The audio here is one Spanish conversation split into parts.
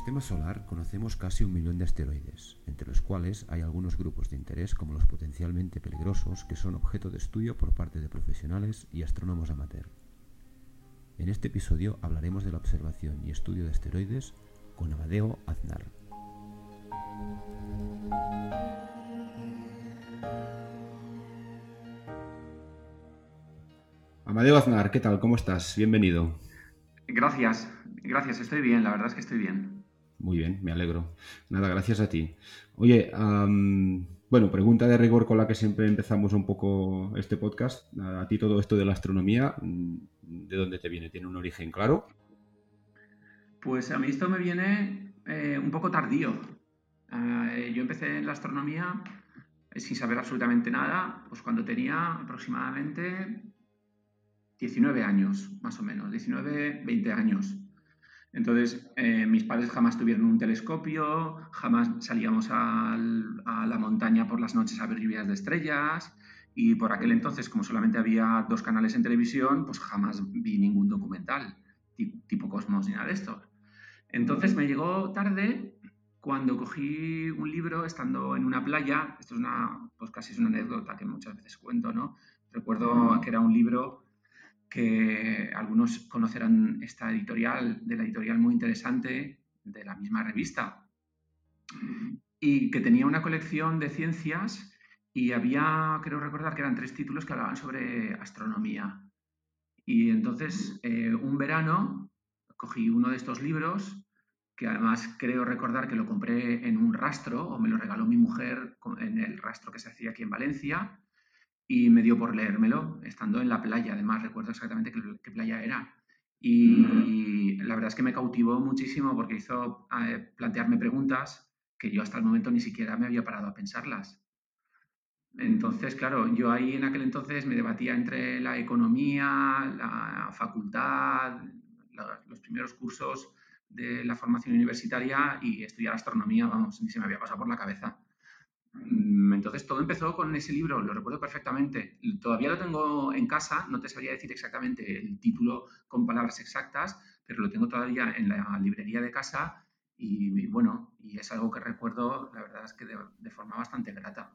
sistema solar conocemos casi un millón de asteroides, entre los cuales hay algunos grupos de interés como los potencialmente peligrosos que son objeto de estudio por parte de profesionales y astrónomos amateur. En este episodio hablaremos de la observación y estudio de asteroides con Amadeo Aznar. Amadeo Aznar, ¿qué tal? ¿Cómo estás? Bienvenido. Gracias, gracias, estoy bien, la verdad es que estoy bien. Muy bien, me alegro. Nada, gracias a ti. Oye, bueno, pregunta de rigor con la que siempre empezamos un poco este podcast. A ti todo esto de la astronomía, ¿de dónde te viene? ¿Tiene un origen claro? Pues a mí esto me viene eh, un poco tardío. Eh, yo empecé en la astronomía eh, sin saber absolutamente nada, pues cuando tenía aproximadamente 19 años, más o menos, 19, 20 años. Entonces, eh, mis padres jamás tuvieron un telescopio, jamás salíamos a la montaña por las noches a ver lluvias de estrellas y por aquel entonces, como solamente había dos canales en televisión, pues jamás vi ningún documental tipo Cosmos ni nada de esto. Entonces me llegó tarde cuando cogí un libro estando en una playa, esto es una, pues casi es una anécdota que muchas veces cuento, ¿no? Recuerdo que era un libro que algunos conocerán esta editorial, de la editorial muy interesante, de la misma revista, y que tenía una colección de ciencias y había, creo recordar que eran tres títulos que hablaban sobre astronomía. Y entonces, eh, un verano, cogí uno de estos libros, que además creo recordar que lo compré en un rastro, o me lo regaló mi mujer en el rastro que se hacía aquí en Valencia, y me dio por leérmelo, estando en la playa, además recuerdo exactamente qué, playa era. Y la verdad es que me cautivó muchísimo porque hizo eh, plantearme preguntas que yo hasta el momento ni siquiera me había parado a pensarlas. Entonces, claro, yo ahí en aquel entonces me debatía entre la economía, la facultad, los primeros cursos de la formación universitaria y estudiar astronomía, vamos, ni se me había pasado por la cabeza. Mm, entonces todo empezó con ese libro, lo recuerdo perfectamente. Todavía lo tengo en casa, no te sabría decir exactamente el título con palabras exactas, pero lo tengo todavía en la librería de casa y, bueno, y es algo que recuerdo, la verdad es que de, forma bastante grata.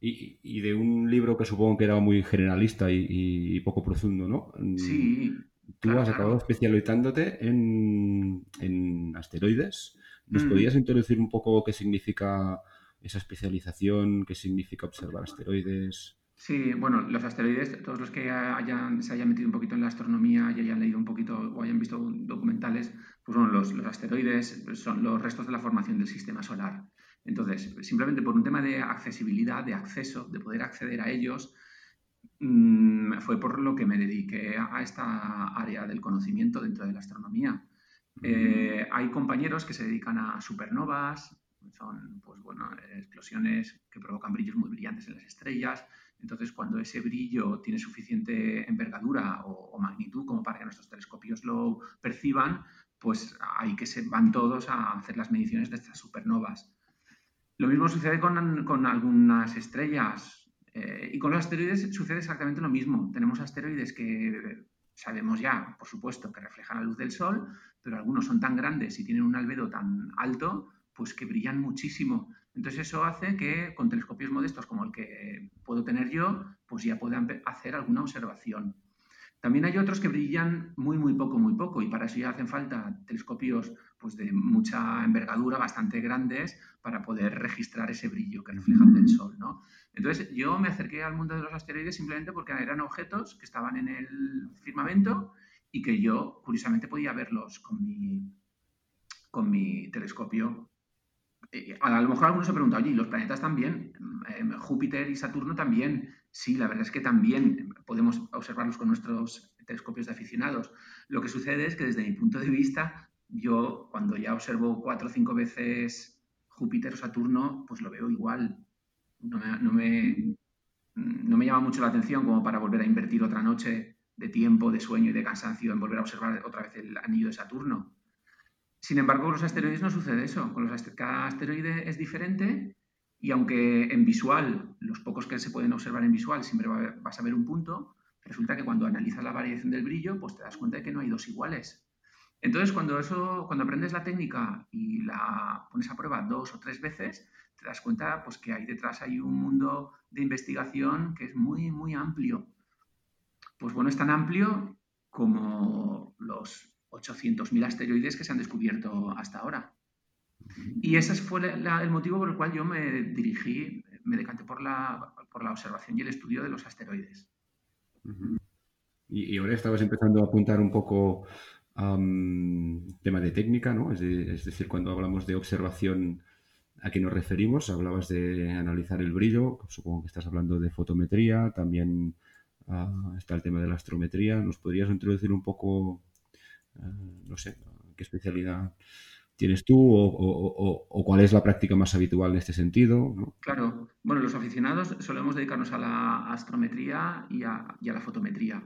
y, de un libro que supongo que era muy generalista y, poco profundo, ¿no? Sí. Tú has acabado especializándote en, en asteroides. ¿Nos mm. podías introducir un poco qué significa esa especialización, qué significa observar asteroides? Sí, bueno, los asteroides, todos los que hayan, se hayan metido un poquito en la astronomía y hayan leído un poquito o hayan visto documentales, pues bueno, los, asteroides son los restos de la formación del sistema solar. Entonces, simplemente por un tema de accesibilidad, de acceso, de poder acceder a ellos, mm, fue por lo que me dediqué a esta área del conocimiento dentro de la astronomía. Eh, hay compañeros que se dedican a supernovas, son pues, bueno, explosiones que provocan brillos muy brillantes en las estrellas. Entonces, cuando ese brillo tiene suficiente envergadura o, magnitud como para que nuestros telescopios lo perciban, pues hay que se van todos a hacer las mediciones de estas supernovas. Lo mismo sucede con, con algunas estrellas eh, y con los asteroides sucede exactamente lo mismo. Tenemos asteroides que sabemos ya, por supuesto, que reflejan la luz del Sol, pero algunos son tan grandes y tienen un albedo tan alto, pues que brillan muchísimo. Entonces eso hace que con telescopios modestos como el que puedo tener yo, pues ya puedan hacer alguna observación. También hay otros que brillan muy, muy poco, muy poco, y para eso ya hacen falta telescopios pues, de mucha envergadura, bastante grandes, para poder registrar ese brillo que reflejan del Sol. ¿no? Entonces yo me acerqué al mundo de los asteroides simplemente porque eran objetos que estaban en el firmamento y que yo, curiosamente, podía verlos con mi, con mi telescopio. Eh, a lo mejor algunos se pregunta, oye, ¿y los planetas también? Em, Júpiter y Saturno también. Sí, la verdad es que también podemos observarlos con nuestros telescopios de aficionados. Lo que sucede es que desde mi punto de vista, yo cuando ya observo cuatro o cinco veces Júpiter o Saturno, pues lo veo igual. No me, no me, no me llama mucho la atención como para volver a invertir otra noche de tiempo, de sueño y de cansancio en volver a observar otra vez el anillo de Saturno. Sin embargo, con los asteroides no sucede eso. Con los cada asteroide es diferente y aunque en visual, los pocos que se pueden observar en visual, siempre vas a ver un punto, resulta que cuando analizas la variación del brillo, pues te das cuenta de que no hay dos iguales. Entonces, cuando, eso, cuando aprendes la técnica y la pones a prueba dos o tres veces, te das cuenta pues, que hay detrás hay un mundo de investigación que es muy, muy amplio. Pues bueno, es tan amplio como los 800.000 asteroides que se han descubierto hasta ahora. Y ese fue el motivo por el cual yo me dirigí, me decanté por la, por la observación y el estudio de los asteroides. y, ahora estabas empezando a apuntar un poco a tema de técnica, ¿no? Es, decir, cuando hablamos de observación, ¿a qué nos referimos? Hablabas de analizar el brillo, supongo que estás hablando de fotometría, también ah, está el tema de la astrometría. ¿Nos podrías introducir un poco, ah, no sé, qué especialidad tienes tú o, cuál es la práctica más habitual en este sentido? Claro, bueno, los aficionados solemos dedicarnos a la astrometría y a, la fotometría.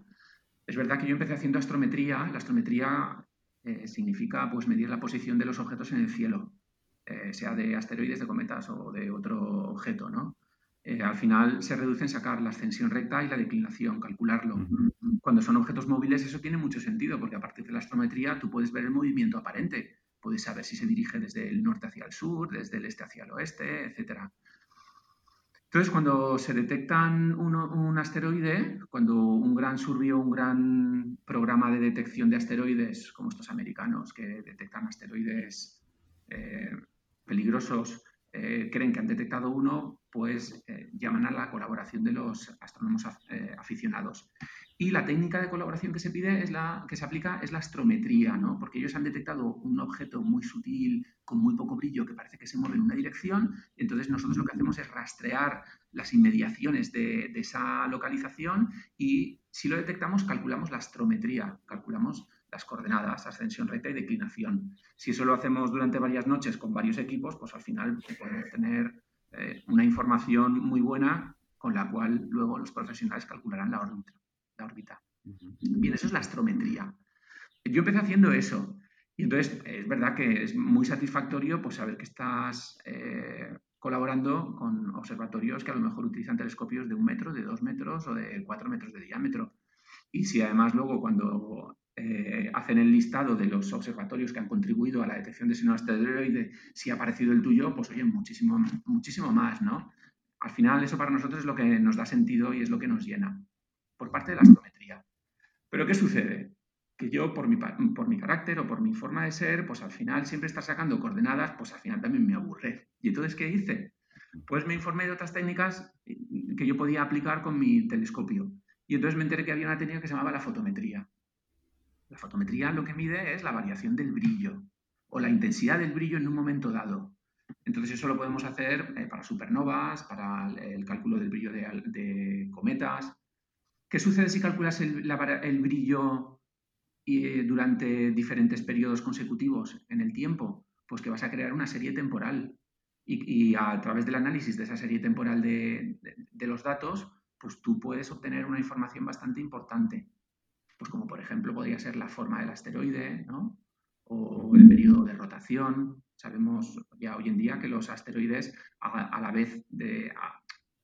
Es verdad que yo empecé haciendo astrometría. La astrometría eh, significa pues, medir la posición de los objetos en el cielo, eh, sea de asteroides, de cometas o de otro objeto. ¿no? Eh, al final se reduce en sacar la ascensión recta y la declinación, calcularlo. Cuando son objetos móviles eso tiene mucho sentido porque a partir de la astrometría tú puedes ver el movimiento aparente Puedes saber si se dirige desde el norte hacia el sur, desde el este hacia el oeste, etc. Entonces, cuando se detectan un asteroide, cuando un gran survey un gran programa de detección de asteroides, como estos americanos que detectan asteroides eh, peligrosos, eh, creen que han detectado uno, pues eh, llaman a la colaboración de los astrónomos aficionados. Y la técnica de colaboración que se pide es la que se aplica es la astrometría, ¿no? Porque ellos han detectado un objeto muy sutil, con muy poco brillo, que parece que se mueve en una dirección. Entonces nosotros lo que hacemos es rastrear las inmediaciones de, esa localización y si lo detectamos, calculamos la astrometría, calculamos las coordenadas, ascensión recta y declinación. Si eso lo hacemos durante varias noches con varios equipos, pues al final podemos tener eh, una información muy buena con la cual luego los profesionales calcularán la órbita órbita. Bien, eso es la astrometría. Yo empecé haciendo eso. Y entonces es verdad que es muy satisfactorio pues, saber que estás eh, colaborando con observatorios que a lo mejor utilizan telescopios de un metro, de dos metros o de cuatro metros de diámetro. Y si además luego cuando eh, hacen el listado de los observatorios que han contribuido a la detección de ese asteroide, si ha aparecido el tuyo, pues oye, muchísimo, muchísimo más, ¿no? Al final eso para nosotros es lo que nos da sentido y es lo que nos llena por parte de la astrometría. Pero ¿qué sucede? Que yo, por mi, por mi carácter o por mi forma de ser, pues al final siempre estar sacando coordenadas, pues al final también me aburre. ¿Y entonces qué hice? Pues me informé de otras técnicas que yo podía aplicar con mi telescopio. Y entonces me enteré que había una técnica que se llamaba la fotometría. La fotometría lo que mide es la variación del brillo o la intensidad del brillo en un momento dado. Entonces eso lo podemos hacer eh, para supernovas, para el, cálculo del brillo de cometas, ¿Qué sucede si calculas el, brillo eh, durante diferentes periodos consecutivos en el tiempo? Pues que vas a crear una serie temporal. Y, a través del análisis de esa serie temporal de, los datos, pues tú puedes obtener una información bastante importante. Pues como por ejemplo podría ser la forma del asteroide, ¿no? O el periodo de rotación. Sabemos ya hoy en día que los asteroides, a, la vez de,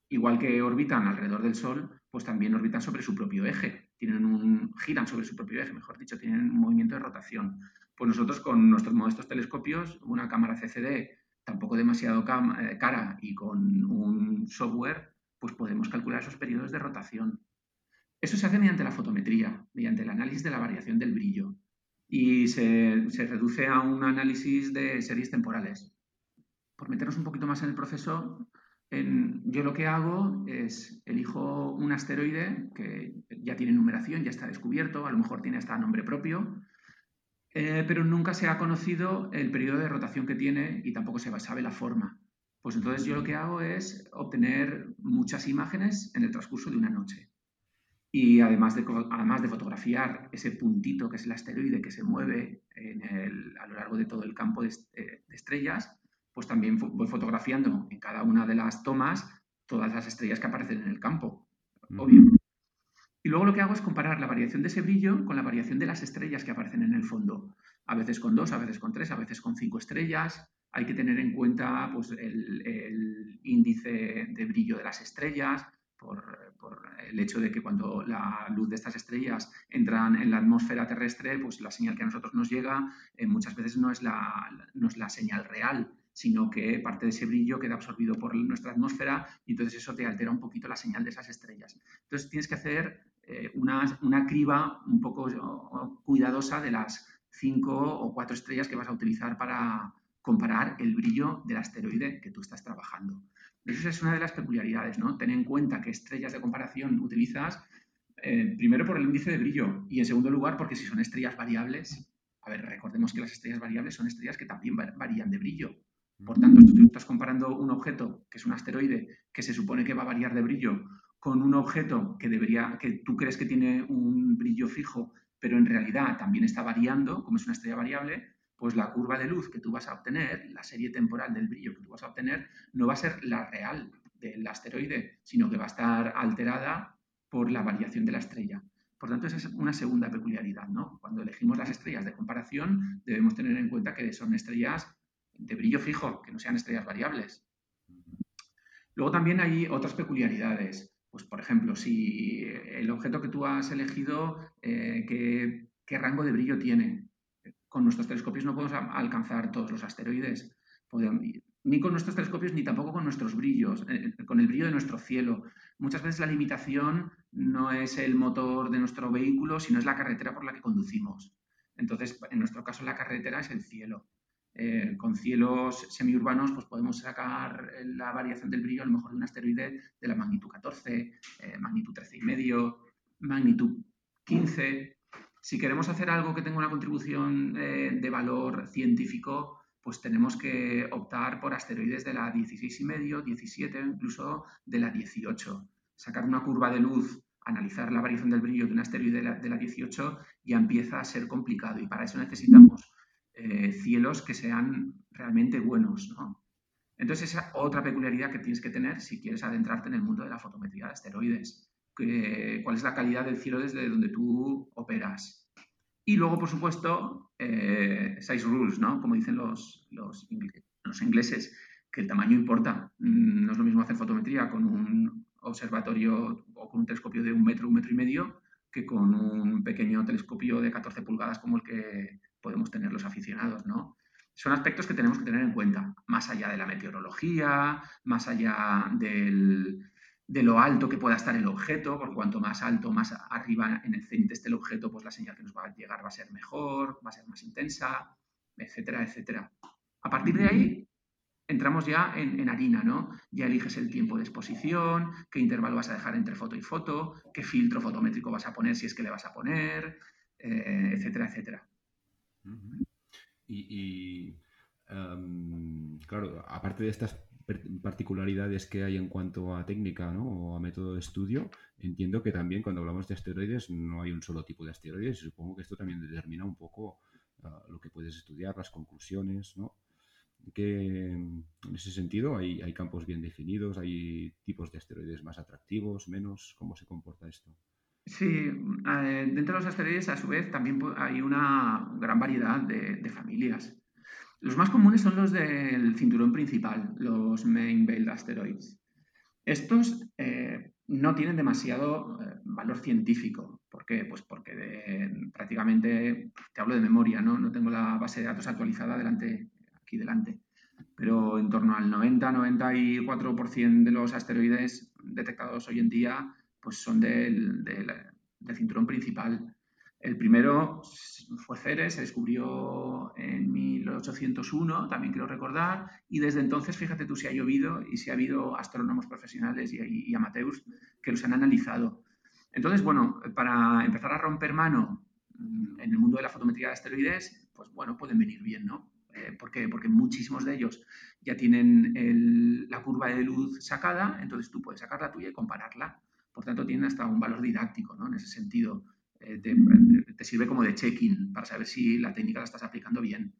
igual que orbitan alrededor del Sol, pues también orbitan sobre su propio eje, tienen un, giran sobre su propio eje, mejor dicho, tienen un movimiento de rotación. Pues nosotros con nuestros modestos telescopios, una cámara CCD tampoco demasiado eh, cara y con un software, pues podemos calcular esos periodos de rotación. Eso se hace mediante la fotometría, mediante el análisis de la variación del brillo y se, se reduce a un análisis de series temporales. Por meternos un poquito más en el proceso, yo lo que hago es elijo un asteroide que ya tiene numeración, ya está descubierto, a lo mejor tiene hasta nombre propio, eh, pero nunca se ha conocido el periodo de rotación que tiene y tampoco se sabe la forma. Pues entonces yo lo que hago es obtener muchas imágenes en el transcurso de una noche. Y además de, además de fotografiar ese puntito que es el asteroide que se mueve a lo largo de todo el campo de estrellas, pues también voy fotografiando en cada una de las tomas todas las estrellas que aparecen en el campo, obvio. Y luego lo que hago es comparar la variación de ese brillo con la variación de las estrellas que aparecen en el fondo. A veces con dos, a veces con tres, a veces con cinco estrellas. Hay que tener en cuenta pues, el, índice de brillo de las estrellas, por, el hecho de que cuando la luz de estas estrellas entra en la atmósfera terrestre, pues la señal que a nosotros nos llega eh, muchas veces no es, la, no es la señal real, sino que parte de ese brillo queda absorbido por nuestra atmósfera y entonces eso te altera un poquito la señal de esas estrellas. Entonces tienes que hacer eh, una, una, criba un poco cuidadosa de las cinco o cuatro estrellas que vas a utilizar para comparar el brillo del asteroide que tú estás trabajando. Eso es una de las peculiaridades, ¿no? Ten en cuenta que estrellas de comparación utilizas eh, primero por el índice de brillo y en segundo lugar porque si son estrellas variables, a ver, recordemos que las estrellas variables son estrellas que también varían de brillo. Por tanto, si tú estás comparando un objeto que es un asteroide que se supone que va a variar de brillo con un objeto que debería, que tú crees que tiene un brillo fijo, pero en realidad también está variando, como es una estrella variable, pues la curva de luz que tú vas a obtener, la serie temporal del brillo que tú vas a obtener, no va a ser la real del asteroide, sino que va a estar alterada por la variación de la estrella. Por tanto, esa es una segunda peculiaridad. ¿no? Cuando elegimos las estrellas de comparación, debemos tener en cuenta que son estrellas de brillo fijo, que no sean estrellas variables. Luego también hay otras peculiaridades. Pues, por ejemplo, si el objeto que tú has elegido, eh, ¿qué rango de brillo tiene? con nuestros telescopios no podemos alcanzar todos los asteroides, ni con nuestros telescopios ni tampoco con nuestros brillos, eh, eh, con el brillo de nuestro cielo. Muchas veces la limitación no es el motor de nuestro vehículo, sino es la carretera por la que conducimos. Entonces, en nuestro caso, la carretera es el cielo. Eh, con cielos semiurbanos, pues podemos sacar la variación del brillo a lo mejor de un asteroide de la magnitud 14, magnitud 13,5, magnitud 15, si queremos hacer algo que tenga una contribución eh, de valor científico, pues tenemos que optar por asteroides de la 16,5, 17, incluso de la 18. Sacar una curva de luz, analizar la variación del brillo de un asteroide de la, 18 ya empieza a ser complicado y para eso necesitamos eh, cielos que sean realmente buenos. Entonces, esa otra peculiaridad que tienes que tener si quieres adentrarte en el mundo de la fotometría de asteroides cuál es la calidad del cielo desde donde tú operas. Y luego, por supuesto, eh, size rules, ¿no? Como dicen los, los, ingleses, que el tamaño importa. Mm, no es lo mismo hacer fotometría con un observatorio o con un telescopio de un metro, un metro y medio, que con un pequeño telescopio de 14 pulgadas como el que podemos tener los aficionados, ¿no? Son aspectos que tenemos que tener en cuenta, más allá de la meteorología, más allá de lo alto que pueda estar el objeto, por cuanto más alto, más arriba en el cenit esté el objeto, pues la señal que nos va a llegar va a ser mejor, va a ser más intensa, etcétera, etcétera. A partir de ahí entramos ya en, harina, ¿no? Ya eliges el tiempo de exposición, qué intervalo vas a dejar entre foto y foto, qué filtro fotométrico vas a poner si es que le vas a poner, eh, etcétera, etcétera. Y, em, claro, aparte de estas particularidades que hay en cuanto a técnica ¿no? o a método de estudio, entiendo que también cuando hablamos de asteroides no hay un solo tipo de asteroides y supongo que esto también determina un poco ah, lo que puedes estudiar, las conclusiones, ¿no? Que en ese sentido hay, hay, campos bien definidos, hay tipos de asteroides más atractivos, menos, ¿cómo se comporta esto? Sí, eh, dentro de los asteroides a su vez también hay una gran variedad de, de familias. Los más comunes son los del cinturón principal, los Main Belt Asteroids. Estos eh, no tienen demasiado eh, valor científico. ¿Por qué? Pues porque prácticamente, te hablo de memoria, ¿no? no tengo la base de datos actualizada delante, aquí delante, pero en torno al 90-94% de los asteroides detectados hoy en día pues son del, del cinturón principal. El primero fue Ceres, se descubrió en 1801, también quiero recordar, y desde entonces, fíjate tú si ha llovido y si ha habido astrónomos profesionales y, y, amateurs que los han analizado. Entonces, bueno, para empezar a romper mano mm, en el mundo de la fotometría de asteroides, pues bueno, pueden venir bien, ¿no? Eh, ¿Por? Porque muchísimos de ellos ya tienen la curva de luz sacada, entonces tú puedes sacar la tuya y compararla. Por tanto, tienen hasta un valor didáctico, ¿no? En ese sentido eh, te, sirve como de check-in para saber si la técnica la estás aplicando bien.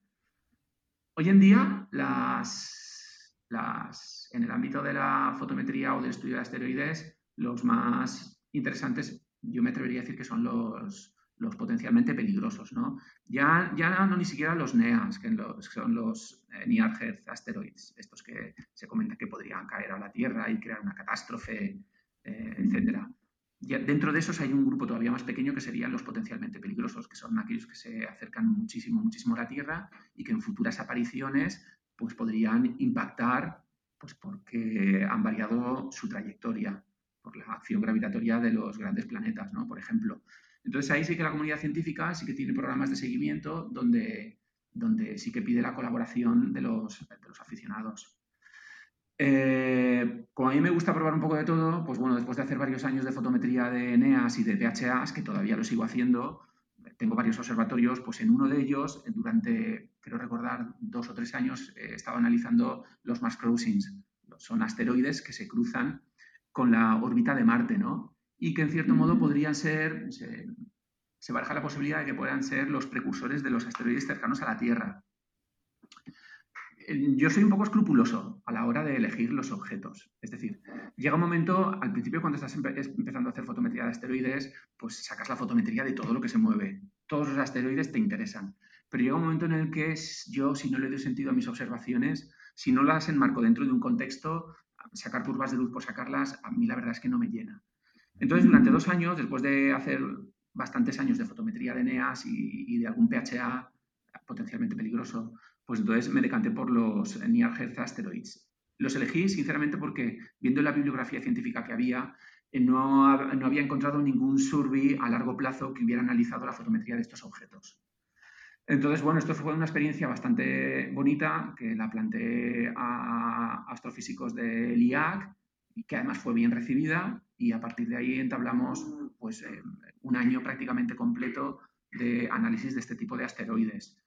Hoy en día, las, las, en el ámbito de la fotometría o del estudio de asteroides, los más interesantes, yo me atrevería a decir que son los, los potencialmente peligrosos. ¿no? Ya, ya no ni siquiera los NEAs, que, son los eh, Near Earth Asteroids, estos que se comenta que podrían caer a la Tierra y crear una catástrofe eh, etcétera. dentro de esos hay un grupo todavía más pequeño que serían los potencialmente peligrosos, que son aquellos que se acercan muchísimo, muchísimo a la Tierra y que en futuras apariciones pues, podrían impactar pues, porque han variado su trayectoria por la acción gravitatoria de los grandes planetas, ¿no? por ejemplo. Entonces ahí sí que la comunidad científica sí que tiene programas de seguimiento donde, donde sí que pide la colaboración de los, de los aficionados. Eh, como a mí me gusta probar un poco de todo, pues bueno, después de hacer varios años de fotometría de ENEAS y de PHAs, que todavía lo sigo haciendo, tengo varios observatorios, pues en uno de ellos, durante, quiero recordar, dos o tres años, he estado analizando los Mars Crossings. Son asteroides que se cruzan con la órbita de Marte, ¿no? Y que en cierto modo podrían ser, se, se baraja la posibilidad de que puedan ser los precursores de los asteroides cercanos a la Tierra yo soy un poco escrupuloso a la hora de elegir los objetos. Es decir, llega un momento, al principio cuando estás empezando a hacer fotometría de asteroides, pues sacas la fotometría de todo lo que se mueve. Todos los asteroides te interesan. Pero llega un momento en el que yo, si no le doy sentido a mis observaciones, si no las enmarco dentro de un contexto, sacar curvas de luz por sacarlas, a mí la verdad es que no me llena. Entonces, durante dos años, después de hacer bastantes años de fotometría de NEAS y, y de algún PHA potencialmente peligroso, pues entonces me decanté por los Near Earth Asteroids. Los elegí sinceramente porque viendo la bibliografía científica que había, eh, no, había encontrado ningún survey a largo plazo que hubiera analizado la fotometría de estos objetos. Entonces, bueno, esto fue una experiencia bastante bonita que la planteé a astrofísicos del IAC que además fue bien recibida y a partir de ahí entablamos pues, eh, un año prácticamente completo de análisis de este tipo de asteroides.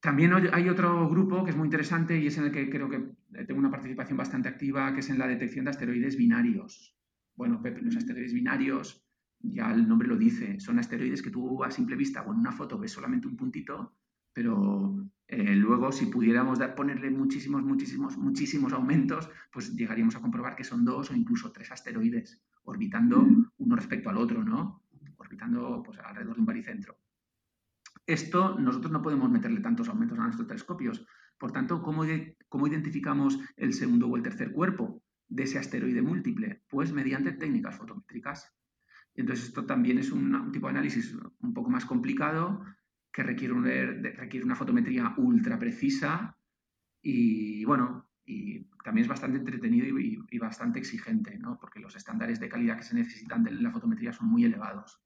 También hay otro grupo que es muy interesante y es en el que creo que tengo una participación bastante activa, que es en la detección de asteroides binarios. Bueno, Pepe, los asteroides binarios, ya el nombre lo dice, son asteroides que tú a simple vista o en una foto ves solamente un puntito, pero eh, luego si pudiéramos ponerle muchísimos, muchísimos, muchísimos aumentos, pues llegaríamos a comprobar que son dos o incluso tres asteroides orbitando uno respecto al otro, ¿no? Orbitando pues, alrededor de un baricentro. Esto nosotros no podemos meterle tantos aumentos a nuestros telescopios. Por tanto, ¿cómo, identificamos el segundo o el tercer cuerpo de ese asteroide múltiple? Pues mediante técnicas fotométricas. Entonces, esto también es un, tipo de análisis un poco más complicado que requiere, una fotometría ultra precisa y, bueno, y también es bastante entretenido y, bastante exigente, ¿no? porque los estándares de calidad que se necesitan de la fotometría son muy elevados.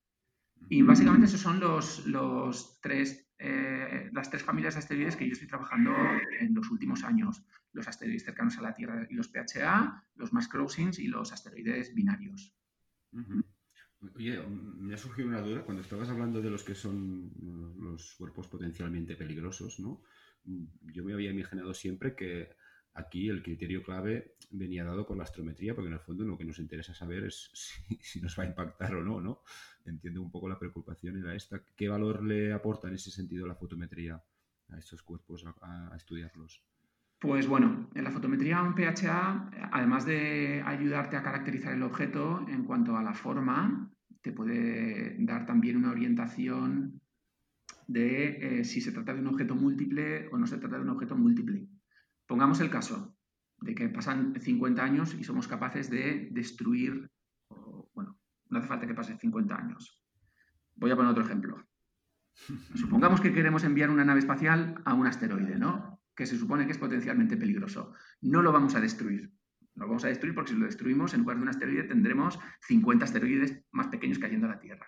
Y básicamente esos son los, los tres, eh, las tres familias de asteroides que yo estoy trabajando en los últimos años. Los asteroides cercanos a la Tierra y los PHA, los mass crossings y los asteroides binarios. Oye, me ha surgido una duda cuando estabas hablando de los que son los cuerpos potencialmente peligrosos, ¿no? Yo me había imaginado siempre que Aquí el criterio clave venía dado por la astrometría, porque en el fondo lo que nos interesa saber es si, nos va a impactar o no, ¿no? Entiendo un poco la preocupación era esta. ¿Qué valor le aporta en ese sentido la fotometría a estos cuerpos, a, estudiarlos? Pues bueno, en la fotometría un PHA, además de ayudarte a caracterizar el objeto en cuanto a la forma, te puede dar también una orientación de eh, si se trata de un objeto múltiple o no se trata de un objeto múltiple. Pongamos el caso de que pasan 50 años y somos capaces de destruir, bueno, no hace falta que pase 50 años. Voy a poner otro ejemplo. Supongamos que queremos enviar una nave espacial a un asteroide, ¿no? Que se supone que es potencialmente peligroso. No lo vamos a destruir. No lo vamos a destruir porque si lo destruimos, en lugar de un asteroide, tendremos 50 asteroides más pequeños cayendo a la Tierra.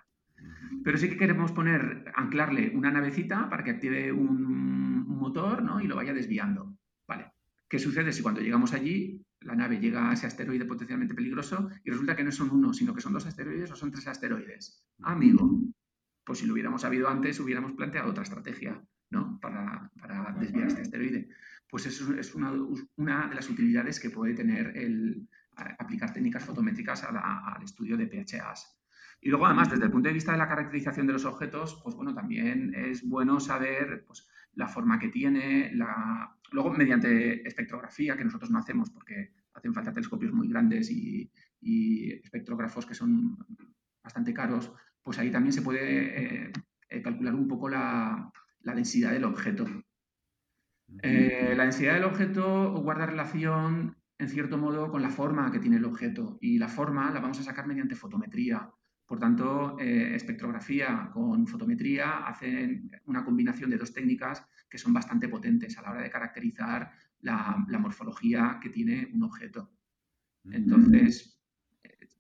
Pero sí que queremos poner, anclarle una navecita para que active un motor ¿no? y lo vaya desviando. ¿Qué sucede si cuando llegamos allí la nave llega a ese asteroide potencialmente peligroso y resulta que no son uno, sino que son dos asteroides o son tres asteroides? Amigo, pues si lo hubiéramos sabido antes, hubiéramos planteado otra estrategia ¿no? para, desviar este asteroide. Pues eso es una, de las utilidades que puede tener el aplicar técnicas fotométricas al estudio de PHAs. Y luego, además, desde el punto de vista de la caracterización de los objetos, pues bueno, también es bueno saber pues, la forma que tiene, la... luego mediante espectrografía, que nosotros no hacemos porque hacen falta telescopios muy grandes y, espectrógrafos que son bastante caros, pues ahí también se puede eh, calcular un poco la, densidad del objeto. Eh, la densidad del objeto guarda relación en cierto modo, con la forma que tiene el objeto. Y la forma la vamos a sacar mediante fotometría. Por tanto, eh, espectrografía con fotometría hacen una combinación de dos técnicas que son bastante potentes a la hora de caracterizar la, morfología que tiene un objeto. Entonces,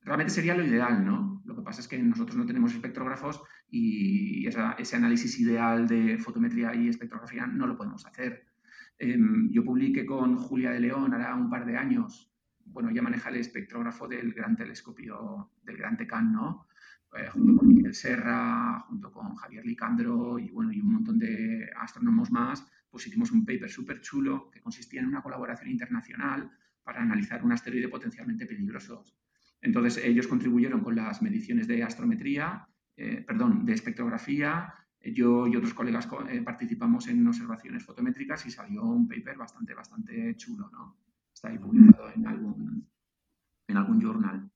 realmente sería lo ideal, ¿no? Lo que pasa es que nosotros no tenemos espectrógrafos y ese análisis ideal de fotometría y espectrografía no lo podemos hacer. Em, yo publiqué con Julia de León hará un par de años, bueno, ella maneja el espectrógrafo del gran telescopio, del gran TECAN, ¿no? Eh, junto con Miguel Serra, junto con Javier Licandro y, bueno, y un montón de astrónomos más, pues hicimos un paper súper chulo que consistía en una colaboración internacional para analizar un asteroide potencialmente peligroso. Entonces, ellos contribuyeron con las mediciones de astrometría, eh, perdón, de espectrografía. Yo y otros colegas eh, participamos en observaciones fotométricas y salió un paper bastante, bastante chulo, ¿no? Está ahí publicado en algún, en algún journal.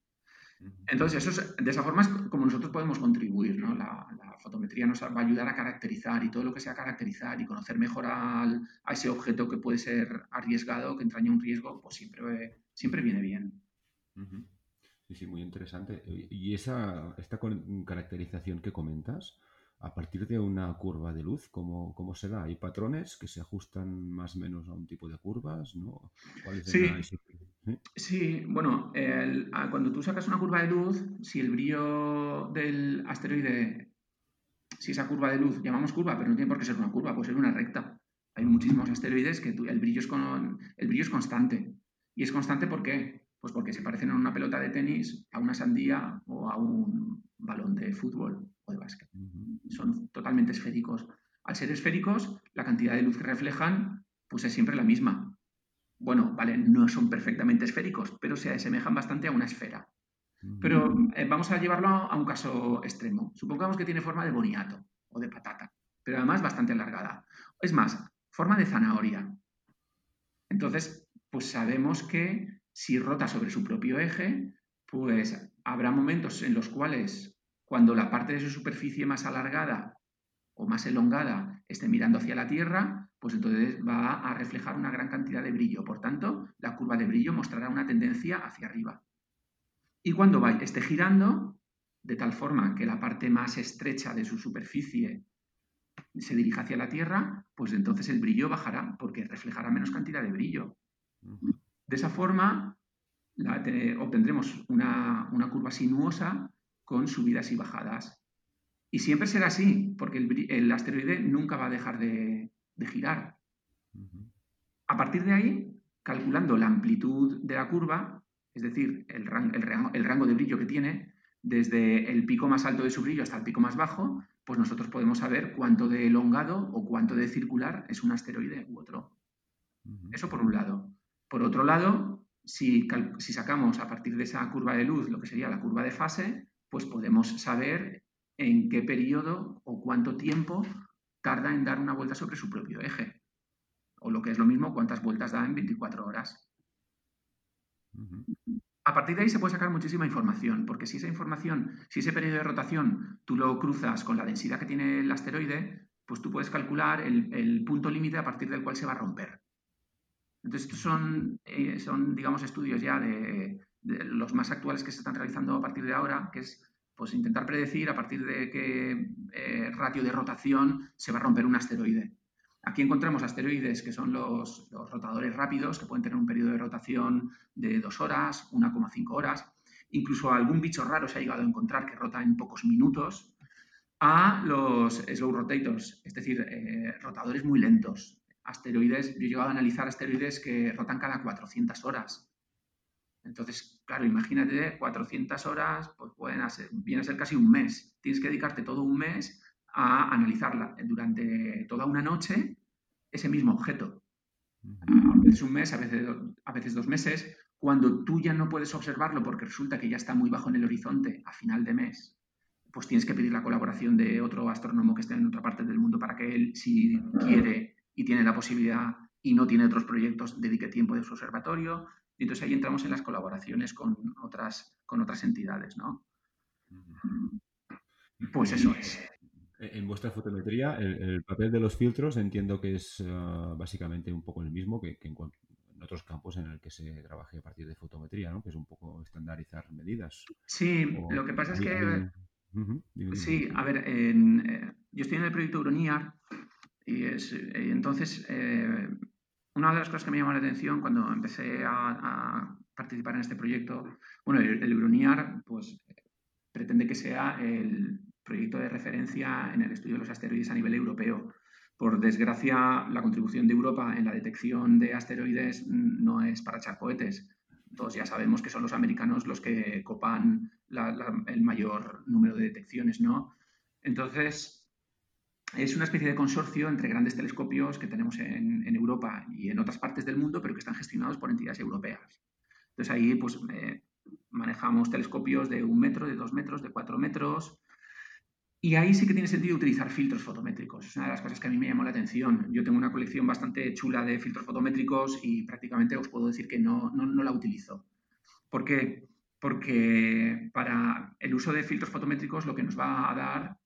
Entonces, eso de esa forma es como nosotros podemos contribuir, ¿no? La, fotometría nos va a ayudar a caracterizar y todo lo que sea caracterizar y conocer mejor a ese objeto que puede ser arriesgado, que entraña un riesgo, pues siempre, siempre viene bien. Sí, sí, muy interesante. Y esa, esta caracterización que comentas, a partir de una curva de luz, ¿cómo, cómo se da? ¿Hay patrones que se ajustan más o menos a un tipo de curvas? ¿no? sí. ¿Sí? bueno, cuando tú sacas una curva de luz, si el brillo del asteroide, si esa curva de luz, llamamos curva, pero no tiene por qué ser una curva, puede ser una recta. Hay muchísimos asteroides que el, brillo es con, el brillo es constante. ¿Y es constante por qué? Pues porque se parecen a una pelota de tenis, a una sandía o a un balón de fútbol o de básquet. Son totalmente esféricos. Al ser esféricos, la cantidad de luz que reflejan pues es siempre la misma bueno, vale, no son perfectamente esféricos, pero se asemejan bastante a una esfera. Pero eh, vamos a llevarlo a un caso extremo. Supongamos que tiene forma de boniato o de patata, pero además bastante alargada. Es más, forma de zanahoria. Entonces, pues sabemos que si rota sobre su propio eje, pues habrá momentos en los cuales cuando la parte de su superficie más alargada o más elongada esté mirando hacia la Tierra, pues entonces va a reflejar una gran cantidad de brillo. Por tanto, la curva de brillo mostrará una tendencia hacia arriba. Y cuando va, esté girando, de tal forma que la parte más estrecha de su superficie se dirija hacia la Tierra, pues entonces el brillo bajará porque reflejará menos cantidad de brillo. De esa forma obtendremos una, curva sinuosa con subidas y bajadas. Y siempre será así, porque el asteroide nunca va a dejar de, de girar. A partir de ahí, calculando la amplitud de la curva, es decir, el, rango de brillo que tiene, desde el pico más alto de su brillo hasta el pico más bajo, pues nosotros podemos saber cuánto de elongado o cuánto de circular es un asteroide u otro. Eso por un lado. Por otro lado, si, si, sacamos a partir de esa curva de luz lo que sería la curva de fase, pues podemos saber en qué periodo o cuánto tiempo tarda en dar una vuelta sobre su propio eje. O lo que es lo mismo, cuántas vueltas da en 24 horas. A partir de ahí se puede sacar muchísima información, porque si esa información, si ese periodo de rotación tú lo cruzas con la densidad que tiene el asteroide, pues tú puedes calcular el, punto límite a partir del cual se va a romper. Entonces, estos son, eh, son digamos, estudios ya de, los más actuales que se están realizando a partir de ahora, que es pues intentar predecir a partir de qué eh, ratio de rotación se va a romper un asteroide. Aquí encontramos asteroides que son los, rotadores rápidos, que pueden tener un periodo de rotación de 2 horas, 1,5 horas. Incluso algún bicho raro se ha llegado a encontrar que rota en pocos minutos. A los slow rotators, es decir, eh, rotadores muy lentos. Asteroides, yo he llegado a analizar asteroides que rotan cada 400 horas. Entonces, claro, imagínate 400 horas, pues pueden ser, viene a ser casi un mes. Tienes que dedicarte todo un mes a analizarla durante toda una noche ese mismo objeto. A veces un mes, a veces, a veces dos meses. Cuando tú ya no puedes observarlo porque resulta que ya está muy bajo en el horizonte a final de mes, pues tienes que pedir la colaboración de otro astrónomo que esté en otra parte del mundo para que él, si quiere y tiene la posibilidad y no tiene otros proyectos, dedique tiempo de su observatorio. Y entonces ahí entramos en las colaboraciones con otras, con otras entidades, ¿no? Pues eso es. En vuestra fotometría, el, papel de los filtros entiendo que es ah, básicamente un poco el mismo que, en, otros campos en el que se trabaje a partir de fotometría, ¿no? Que es un poco estandarizar medidas. Sí, lo que pasa es que... Sí, a ver, eh, yo estoy en el proyecto Euroniar y, es, entonces eh, una de las cosas que me llamó la atención cuando empecé a, participar en este proyecto, bueno, el, el Euroniar pues pretende que sea el proyecto de referencia en el estudio de los asteroides a nivel europeo. Por desgracia, la contribución de Europa en la detección de asteroides no es para echar cohetes. Todos ya sabemos que son los americanos los que copan el mayor número de detecciones, ¿no? Entonces, es una especie de consorcio entre grandes telescopios que tenemos en, Europa y en otras partes del mundo, pero que están gestionados por entidades europeas. Entonces ahí pues eh, manejamos telescopios de un metro, de dos metros, de cuatro metros, y ahí sí que tiene sentido utilizar filtros fotométricos. Es una de las cosas que a mí me llamó la atención. Yo tengo una colección bastante chula de filtros fotométricos y prácticamente os puedo decir que no, no, la utilizo. ¿Por qué? Porque para el uso de filtros fotométricos lo que nos va a dar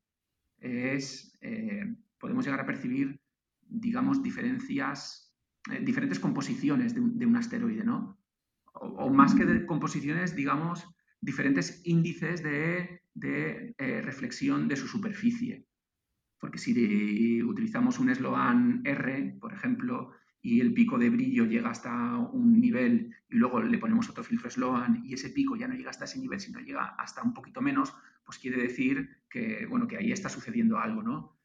es, eh, podemos llegar a percibir, digamos, diferencias, eh, diferentes composiciones de un, asteroide, ¿no? O, más que de composiciones, digamos, diferentes índices de de eh, reflexión de su superficie. Porque si utilizamos un Sloan R, por ejemplo, y el pico de brillo llega hasta un nivel y luego le ponemos otro filtro Sloan y ese pico ya no llega hasta ese nivel, sino llega hasta un poquito menos, pues quiere decir que, bueno, que ahí está sucediendo algo, ¿no?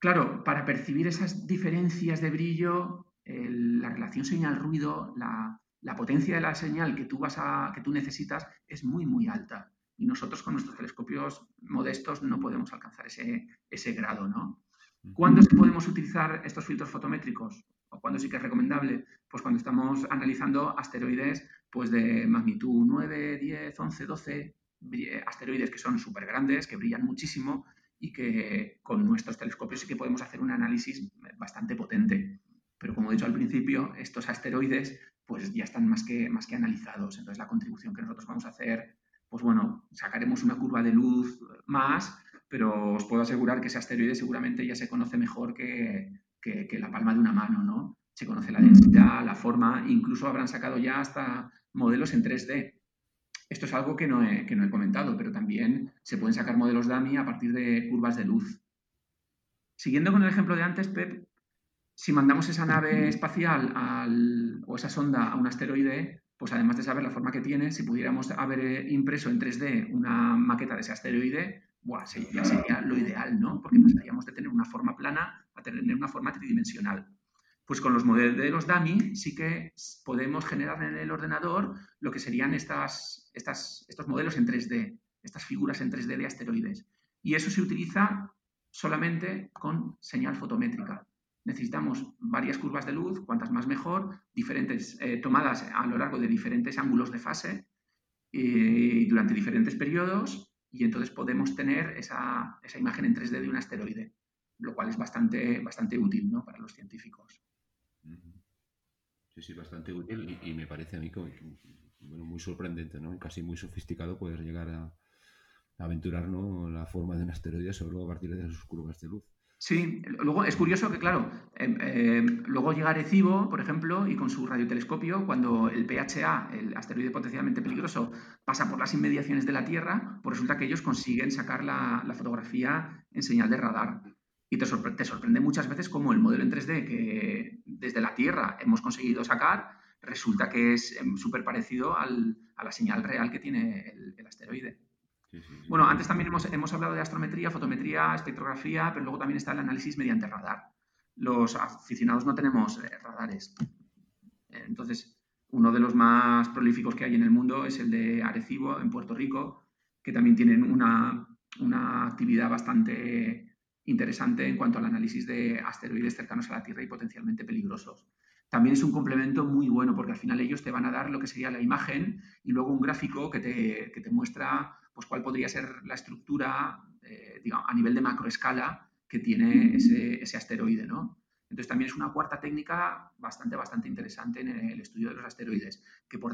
Claro, para percibir esas diferencias de brillo, la relación señal-ruido, la, la, potencia de la señal que tú, vas a, que tú necesitas es muy, muy alta y nosotros con nuestros telescopios modestos no podemos alcanzar ese, ese grado, ¿no? ¿Cuándo podemos utilizar estos filtros fotométricos? ¿O cuándo sí que es recomendable? Pues cuando estamos analizando asteroides pues de magnitud 9, 10, 11, 12, asteroides que son súper grandes, que brillan muchísimo y que con nuestros telescopios sí que podemos hacer un análisis bastante potente. Pero como he dicho al principio, estos asteroides pues ya están más que, más que analizados. Entonces la contribución que nosotros vamos a hacer pues bueno, sacaremos una curva de luz más, pero os puedo asegurar que ese asteroide seguramente ya se conoce mejor que, la palma de una mano, ¿no? Se conoce la densidad, la forma, incluso habrán sacado ya hasta modelos en 3D. Esto es algo que no he, que no he comentado, pero también se pueden sacar modelos DAMI a partir de curvas de luz. Siguiendo con el ejemplo de antes, Pep, si mandamos esa nave espacial o esa sonda a un asteroide, pues además de saber la forma que tiene, si pudiéramos haber eh, impreso en 3D una maqueta de ese asteroide, buah, sería, sería lo ideal, ¿no? Porque pasaríamos de tener una forma plana a tener una forma tridimensional. Pues con los modelos DAMI sí que podemos generar en el ordenador lo que serían estas, estos modelos en 3D, estas figuras en 3D de asteroides. Y eso se utiliza solamente con señal fotométrica necesitamos varias curvas de luz, cuantas más mejor, diferentes, eh, tomadas a lo largo de diferentes ángulos de fase y durante diferentes periodos, y entonces podemos tener esa, imagen en 3D de un asteroide, lo cual es bastante, bastante útil ¿no? para los científicos. Sí, sí, bastante útil y, me parece a mí bueno, muy sorprendente, ¿no? casi muy sofisticado poder llegar a, aventurar la forma de un asteroide solo a partir de sus curvas de luz. Sí, luego es curioso que, claro, em, em, luego llega Arecibo, por ejemplo, y con su radiotelescopio, cuando el PHA, el asteroide potencialmente peligroso, pasa por las inmediaciones de la Tierra, pues resulta que ellos consiguen sacar la, fotografía en señal de radar. Y te, sorprende muchas veces cómo el modelo en 3D que desde la Tierra hemos conseguido sacar, resulta que es em, súper parecido a la señal real que tiene el asteroide. Bueno, antes también hemos, hemos, hablado de astrometría, fotometría, espectrografía, pero luego también está el análisis mediante radar. Los aficionados no tenemos eh, radares. Entonces, uno de los más prolíficos que hay en el mundo es el de Arecibo, en Puerto Rico, que también tienen una, una actividad bastante interesante en cuanto al análisis de asteroides cercanos a la Tierra y potencialmente peligrosos. También es un complemento muy bueno porque al final ellos te van a dar lo que sería la imagen y luego un gráfico que te, que te muestra pues cuál podría ser la estructura eh, a nivel de macroescala que tiene ese, asteroide, ¿no? Entonces también es una cuarta técnica bastante, bastante interesante en el estudio de los asteroides, que por,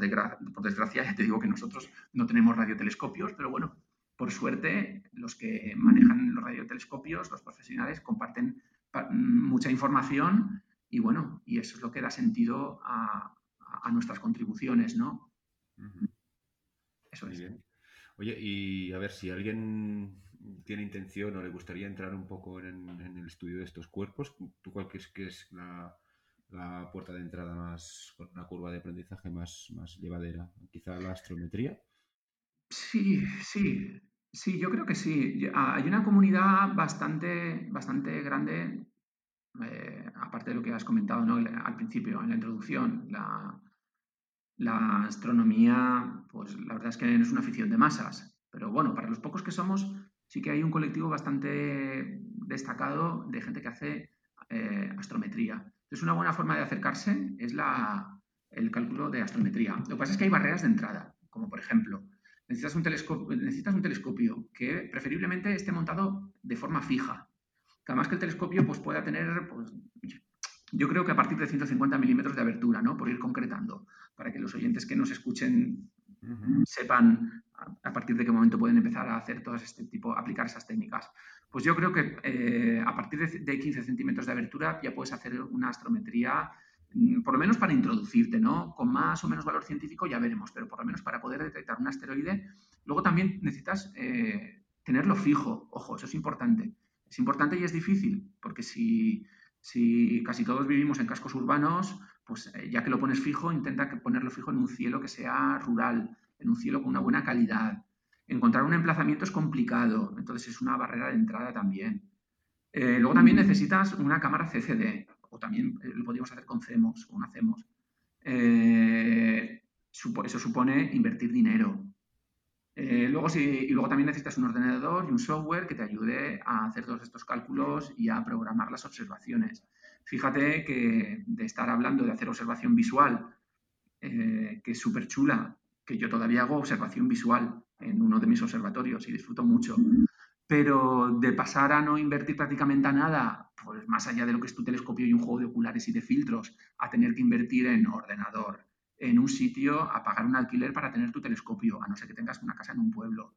por desgracia ya te digo que nosotros no tenemos radiotelescopios, pero bueno, por suerte los que manejan los radiotelescopios, los profesionales, comparten mucha información y bueno, y eso es lo que da sentido a, a, nuestras contribuciones, ¿no? Eso es. Bien. Oye, y a ver, si alguien tiene intención o le gustaría entrar un poco en, el estudio de estos cuerpos, ¿tú cuál crees que es la, puerta de entrada más, con una curva de aprendizaje más, más llevadera? ¿Quizá la astrometría? Sí, sí, sí, yo creo que sí. Ah, hay una comunidad bastante, bastante grande, eh, aparte de lo que has comentado al principio, en la introducción. La astronomía, pues la verdad es que no es una afición de masas, pero bueno, para los pocos que somos, sí que hay un colectivo bastante destacado de gente que hace eh, astrometría. Entonces, una buena forma de acercarse es la, el cálculo de astrometría. Lo que pasa es que hay barreras de entrada, como por ejemplo, necesitas un telescopio, necesitas un telescopio que preferiblemente esté montado de forma fija. Que además que el telescopio pues, pueda tener, pues, yo creo que a partir de 150 milímetros de abertura, ¿no? Por ir concretando, para que los oyentes que nos escuchen sepan a partir de qué momento pueden empezar a hacer todo este tipo, aplicar esas técnicas. Pues yo creo que eh, a partir de, 15 centímetros de abertura ya puedes hacer una astrometría, mm, por lo menos para introducirte, ¿no? Con más o menos valor científico ya veremos, pero por lo menos para poder detectar un asteroide. Luego también necesitas eh, tenerlo fijo, ojo, eso es importante. Es importante y es difícil, porque si, si casi todos vivimos en cascos urbanos, pues eh, ya que lo pones fijo, intenta ponerlo fijo en un cielo que sea rural, en un cielo con una buena calidad. Encontrar un emplazamiento es complicado, entonces es una barrera de entrada también. Eh, luego también necesitas una cámara CCD, o también eh, lo podríamos hacer con CEMOS, o una CEMOS. eso supone invertir dinero. luego, y luego también necesitas un ordenador y un software que te ayude a hacer todos estos cálculos y a programar las observaciones. Fíjate que de estar hablando de hacer observación visual, eh, que es súper chula, que yo todavía hago observación visual en uno de mis observatorios y disfruto mucho, pero de pasar a no invertir prácticamente a nada, pues más allá de lo que es tu telescopio y un juego de oculares y de filtros, a tener que invertir en ordenador, en un sitio, a pagar un alquiler para tener tu telescopio, a no ser que tengas una casa en un pueblo,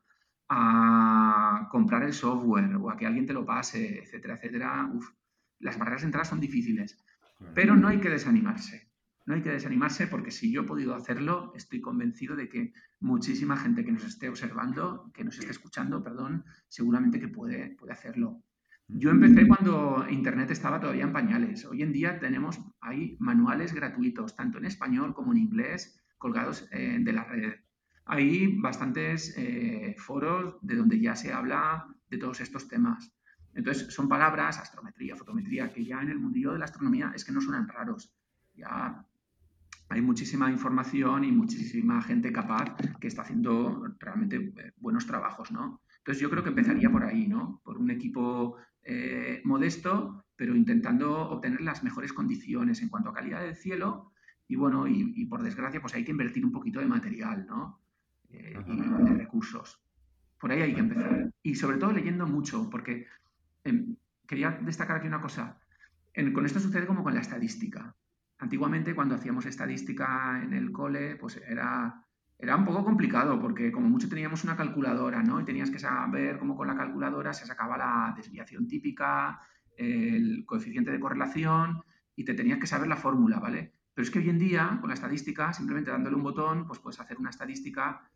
a comprar el software o a que alguien te lo pase, etcétera, etcétera, uf, las barreras de entrada son difíciles, pero no hay que desanimarse. No hay que desanimarse porque si yo he podido hacerlo, estoy convencido de que muchísima gente que nos esté observando, que nos esté escuchando, perdón, seguramente que puede, puede hacerlo. Yo empecé cuando Internet estaba todavía en pañales. Hoy en día tenemos hay manuales gratuitos, tanto en español como en inglés, colgados eh, de la red. Hay bastantes eh, foros de donde ya se habla de todos estos temas. Entonces, son palabras, astrometría, fotometría, que ya en el mundillo de la astronomía es que no suenan raros. Ya hay muchísima información y muchísima gente capaz que está haciendo realmente eh, buenos trabajos, ¿no? Entonces, yo creo que empezaría por ahí, ¿no? Por un equipo eh, modesto, pero intentando obtener las mejores condiciones en cuanto a calidad del cielo y, bueno, y, por desgracia, pues hay que invertir un poquito de material, ¿no? Eh, y de recursos. Por ahí hay que empezar. Y sobre todo leyendo mucho, porque Em, quería destacar aquí una cosa. con esto sucede como con la estadística. Antiguamente, cuando hacíamos estadística en el cole, pues era, era un poco complicado, porque como mucho teníamos una calculadora, ¿no? Y tenías que saber cómo con la calculadora se sacaba la desviación típica, el coeficiente de correlación, y te tenías que saber la fórmula, ¿vale? Pero es que hoy en día, con la estadística, simplemente dándole un botón, pues puedes hacer una estadística,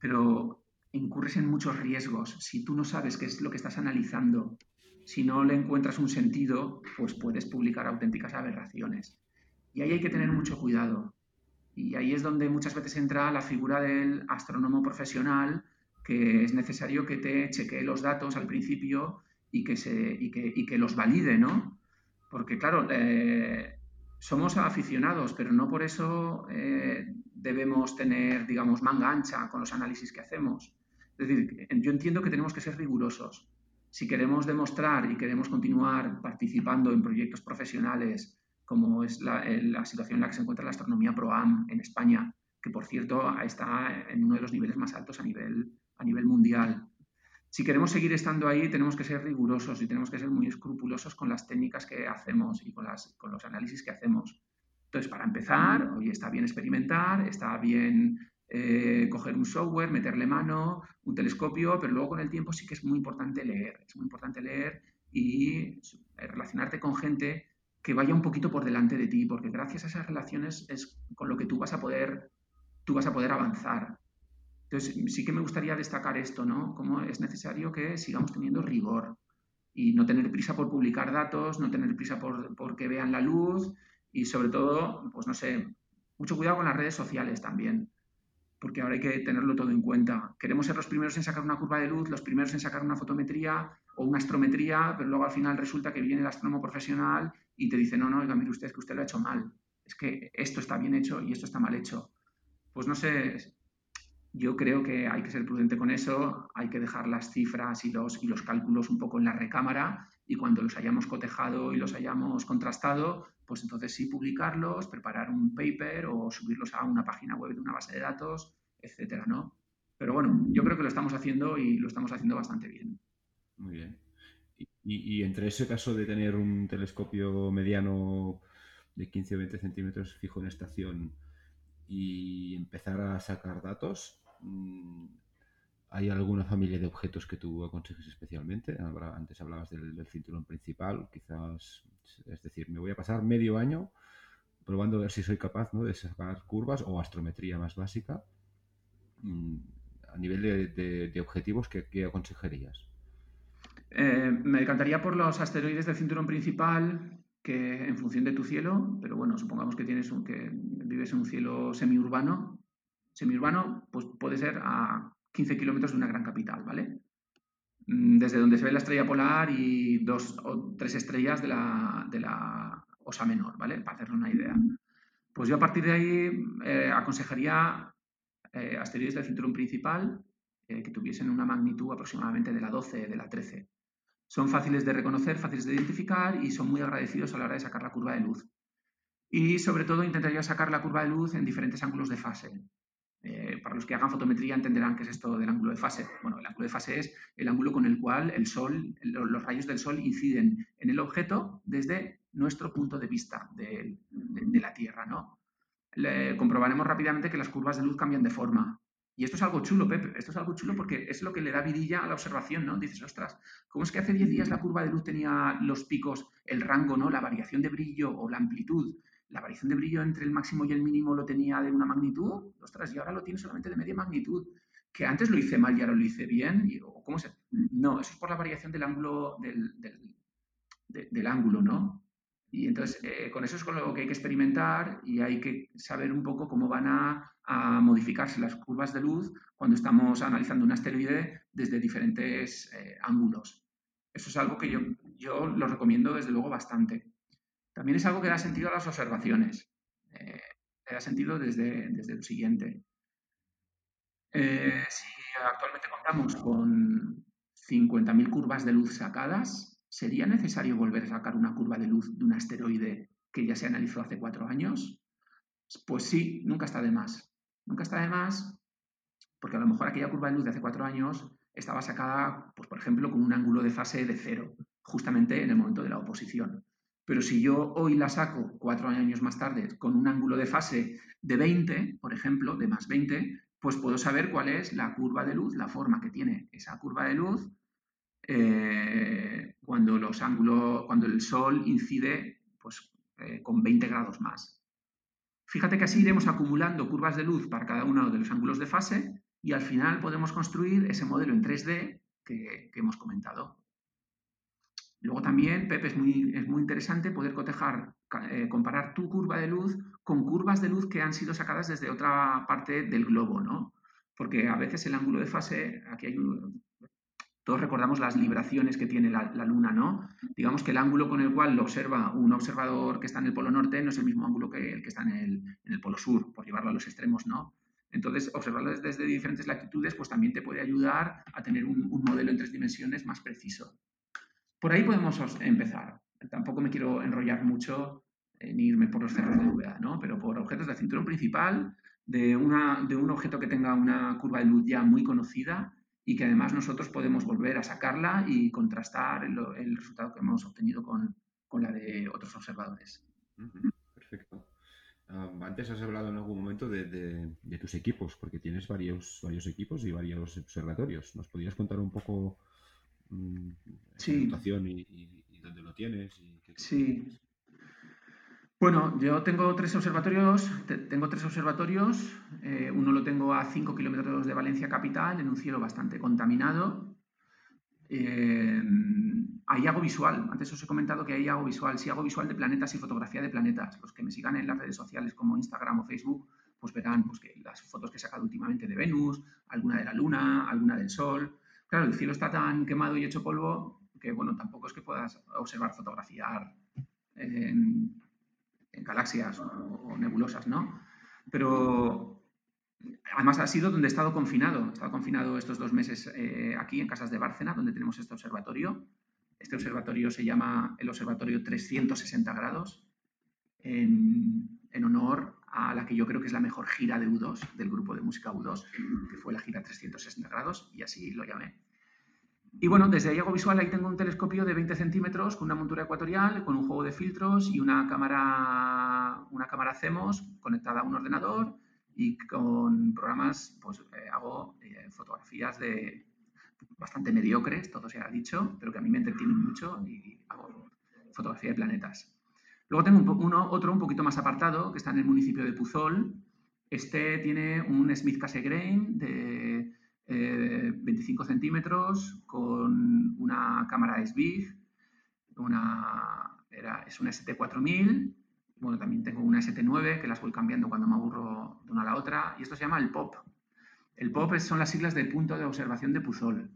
pero incurres en muchos riesgos. Si tú no sabes qué es lo que estás analizando, si no le encuentras un sentido, pues puedes publicar auténticas aberraciones. Y ahí hay que tener mucho cuidado. Y ahí es donde muchas veces entra la figura del astrónomo profesional, que es necesario que te chequee los datos al principio y que, se, y que, los valide, ¿no? Porque, claro, eh, somos aficionados, pero no por eso eh, debemos tener, digamos, manga ancha con los análisis que hacemos. Es decir, yo entiendo que tenemos que ser rigurosos. Si queremos demostrar y queremos continuar participando en proyectos profesionales, como es la, situación en la que se encuentra la astronomía ProAm en España, que por cierto está en uno de los niveles más altos a nivel, a nivel mundial. Si queremos seguir estando ahí, tenemos que ser rigurosos y tenemos que ser muy escrupulosos con las técnicas que hacemos y con, con los análisis que hacemos. Entonces, para empezar, hoy está bien experimentar, está bien eh, coger un software, meterle mano, un telescopio, pero luego con el tiempo sí que es muy importante leer, es muy importante leer y eh, relacionarte con gente que vaya un poquito por delante de ti, porque gracias a esas relaciones es con lo que tú vas a poder, tú vas a poder avanzar. Entonces, sí que me gustaría destacar esto, ¿no? Cómo es necesario que sigamos teniendo rigor y no tener prisa por publicar datos, no tener prisa por, por que vean la luz y sobre todo, pues no sé, mucho cuidado con las redes sociales también porque ahora hay que tenerlo todo en cuenta. Queremos ser los primeros en sacar una curva de luz, los primeros en sacar una fotometría o una astrometría, pero luego al final resulta que viene el astrónomo profesional y te dice, no, no, oiga, mire usted, es que usted lo ha hecho mal. Es que esto está bien hecho y esto está mal hecho. Pues no sé, yo creo que hay que ser prudente con eso, hay que dejar las cifras y los, y los cálculos un poco en la recámara y cuando los hayamos cotejado y los hayamos contrastado, pues entonces sí publicarlos, preparar un paper o subirlos a una página web de una base de datos, etcétera, ¿no? Pero bueno, yo creo que lo estamos haciendo y lo estamos haciendo bastante bien. Muy bien. Y, y entre ese caso de tener un telescopio mediano de 15 o 20 centímetros fijo en estación y empezar a sacar datos, Mm, ¿Hay alguna familia de objetos que tú aconsejes especialmente? Antes hablabas del, cinturón principal, quizás, es decir, me voy a pasar medio año probando a ver si soy capaz de sacar curvas o astrometría más básica. Mm, a nivel de, objetivos, ¿qué, aconsejarías? Eh, me encantaría por los asteroides del cinturón principal, que en función de tu cielo, pero bueno, supongamos que tienes un, que vives en un cielo semiurbano, semiurbano, pues puede ser a 15 kilómetros de una gran capital, ¿vale? Mm, desde donde se ve la estrella polar y dos o tres estrellas de la, de la Osa Menor, ¿vale? Para hacerle una idea. Pues yo a partir de ahí eh, aconsejaría eh, asteroides del cinturón principal eh, que tuviesen una magnitud aproximadamente de la 12, de la 13. Son fáciles de reconocer, fáciles de identificar y son muy agradecidos a la hora de sacar la curva de luz. Y sobre todo intentaría sacar la curva de luz en diferentes ángulos de fase. Eh, para los que hagan fotometría entenderán qué es esto del ángulo de fase. Bueno, el ángulo de fase es el ángulo con el cual el sol, los rayos del sol inciden en el objeto desde nuestro punto de vista de, la Tierra, ¿no? comprobaremos rápidamente que las curvas de luz cambian de forma. Y esto es algo chulo, Pepe. Esto es algo chulo porque es lo que le da vidilla a la observación, ¿no? Dices, ostras, ¿cómo es que hace 10 días la curva de luz tenía los picos, el rango, ¿no? La variación de brillo o la amplitud la variación de brillo entre el máximo y el mínimo lo tenía de una magnitud, ostras, y ahora lo tiene solamente de media magnitud. Que antes lo hice mal y ahora lo hice bien, ¿cómo se...? No, eso es por la variación del ángulo, del, del, ángulo, ¿no? Y entonces, eh, con eso es con lo que hay que experimentar y hay que saber un poco cómo van a, modificarse las curvas de luz cuando estamos analizando un asteroide desde diferentes eh, ángulos. Eso es algo que yo, yo lo recomiendo desde luego bastante. También es algo que da sentido a las observaciones. Eh, da sentido desde, desde lo siguiente. Eh, si actualmente contamos con 50.000 curvas de luz sacadas, ¿sería necesario volver a sacar una curva de luz de un asteroide que ya se analizó hace cuatro años? Pues sí, nunca está de más. Nunca está de más porque a lo mejor aquella curva de luz de hace cuatro años estaba sacada, pues, por ejemplo, con un ángulo de fase de cero, justamente en el momento de la oposición. Pero si yo hoy la saco cuatro años más tarde con un ángulo de fase de 20, por ejemplo, de más 20, pues puedo saber cuál es la curva de luz, la forma que tiene esa curva de luz eh, cuando, los ángulos, cuando el Sol incide pues, eh, con 20 grados más. Fíjate que así iremos acumulando curvas de luz para cada uno de los ángulos de fase y al final podemos construir ese modelo en 3D que hemos comentado. Luego también, Pepe, es muy, es muy interesante poder cotejar, eh, comparar tu curva de luz con curvas de luz que han sido sacadas desde otra parte del globo, ¿no? Porque a veces el ángulo de fase, aquí hay todos recordamos las libraciones que tiene la, Luna, ¿no? Digamos que el ángulo con el cual lo observa un observador que está en el polo norte no es el mismo ángulo que el que está en el, polo sur, por llevarlo a los extremos, ¿no? Entonces, observarlo desde, diferentes latitudes, pues también te puede ayudar a tener un modelo en tres dimensiones más preciso. Por ahí podemos empezar. Tampoco me quiero enrollar mucho ni irme por los cerros de duda, ¿no? pero por objetos del cinturón principal, de un objeto que tenga una curva de luz ya muy conocida y que además nosotros podemos volver a sacarla y contrastar el, resultado que hemos obtenido con, la de otros observadores. Perfecto. antes has hablado en algún momento de, tus equipos, porque tienes varios, varios equipos y varios observatorios. ¿Nos podrías contar un poco Mm, sí. y, y, dónde lo tienes. sí. Bueno, yo tengo tres observatorios. Tengo tres observatorios. Eh, uno lo tengo a 5 kilómetros de Valencia capital, en un cielo bastante contaminado. Eh, ahí hago visual. Antes os he comentado que ahí hago visual. Sí hago visual de planetas y fotografía de planetas. Los que me sigan en las redes sociales como Instagram o Facebook, pues verán pues, que las fotos que he sacado últimamente de Venus, alguna de la Luna, alguna del Sol. Claro, el cielo está tan quemado y hecho polvo que, bueno, tampoco es que puedas observar, fotografiar en, galaxias o, nebulosas, ¿no? Pero además ha sido donde he estado confinado. He estado confinado estos dos meses eh, aquí en Casas de Bárcena, donde tenemos este observatorio. Este observatorio se llama el Observatorio 360 grados, en, en, honor a la que yo creo que es la mejor gira de U2, del grupo de música U2, que fue la gira 360 grados, y así lo llamé. Y bueno, desde hago visual, ahí tengo un telescopio de 20 centímetros con una montura ecuatorial, con un juego de filtros y una cámara, una cámara CEMOS conectada a un ordenador y con programas, pues eh, hago eh, fotografías de bastante mediocres, todo se ha dicho, pero que a mí me entretienen mucho y hago fotografía de planetas. Luego tengo otro un poquito más apartado, que está en el municipio de Puzol. Este tiene un Smith Cassegrain de 25 eh, centímetros con una cámara SBIG, es una ST4000, bueno, también tengo una ST9 que las voy cambiando cuando me aburro de una a la otra, y esto se llama el POP. El POP son las siglas del punto de observación de Puzol,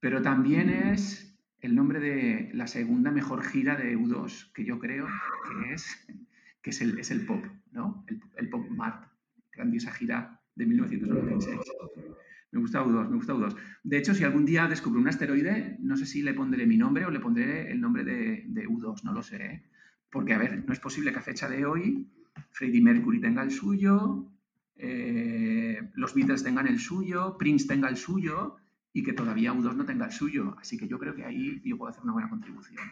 pero también es el nombre de la segunda mejor gira de U2, que yo creo que es, que es, el, es el POP, ¿no? El, el POP Mart, grandiosa gira de 1996. Me gusta U2, me gusta U2. De hecho, si algún día descubro un asteroide, no sé si le pondré mi nombre o le pondré el nombre de, U2, no lo sé. ¿eh? Porque, a ver, no es posible que a fecha de hoy Freddie Mercury tenga el suyo, eh, los Beatles tengan el suyo, Prince tenga el suyo y que todavía U2 no tenga el suyo. Así que yo creo que ahí yo puedo hacer una buena contribución.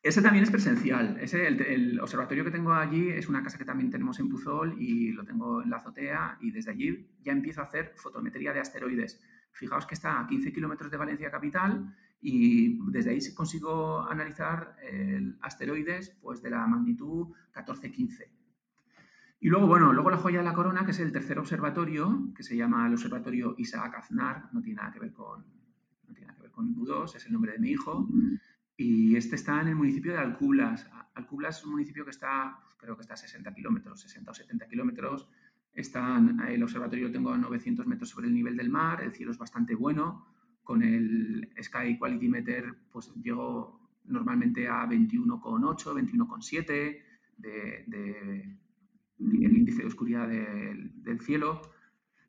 Ese también es presencial. Ese, el, observatorio que tengo allí es una casa que también tenemos en Puzol y lo tengo en la azotea y desde allí ya empiezo a hacer fotometría de asteroides. Fijaos que está a 15 kilómetros de Valencia capital y desde ahí consigo analizar asteroides pues, de la magnitud 14-15. Y luego, bueno, luego la joya de la corona, que es el tercer observatorio, que se llama el Observatorio Isaac Aznar, no tiene nada que ver con, no tiene nada que ver con U2, es el nombre de mi hijo. Y este está en el municipio de Alcublas. Alcublas es un municipio que está, creo que está a 60 kilómetros, 60 o 70 kilómetros. el observatorio tengo a 900 metros sobre el nivel del mar, el cielo es bastante bueno. Con el Sky Quality Meter, pues llego normalmente a 21,8, 21,7 de, de, el índice de oscuridad del cielo.